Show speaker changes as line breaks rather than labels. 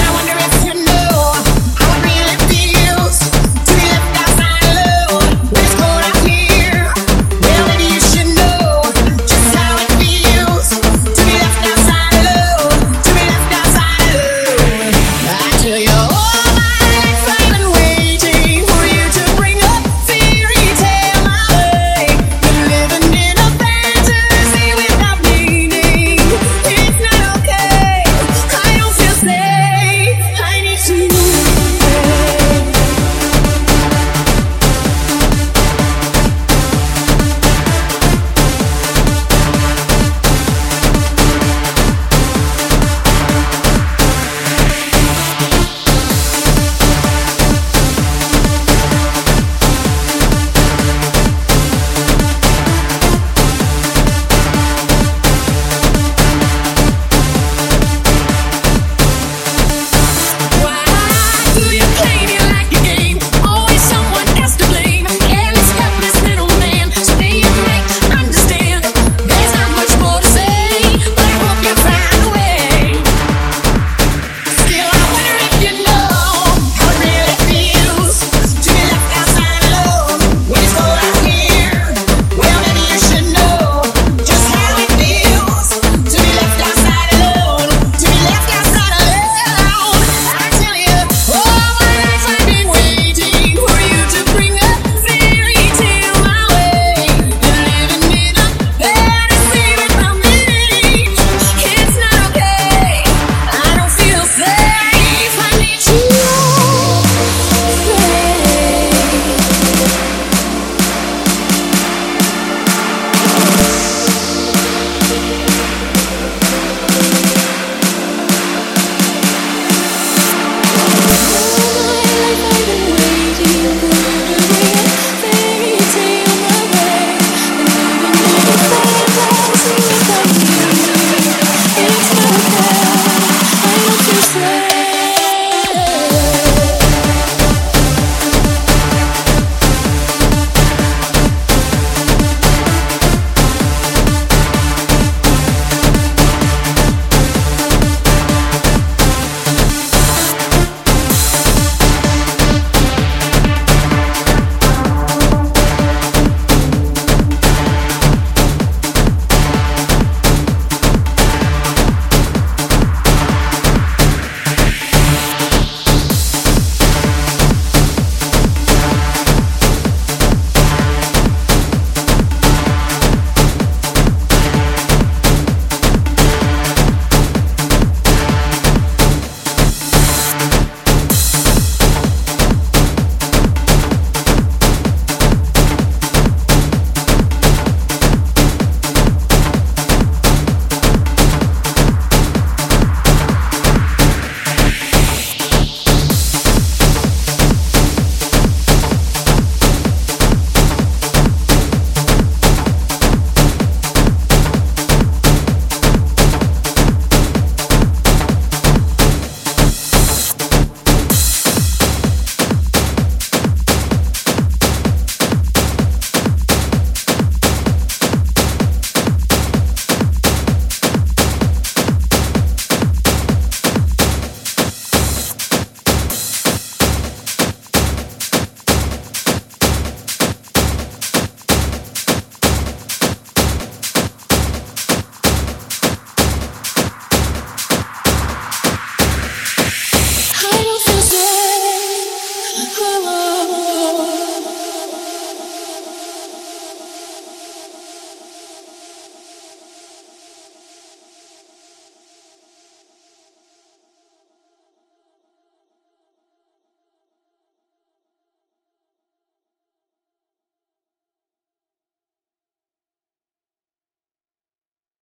I wonder if you know.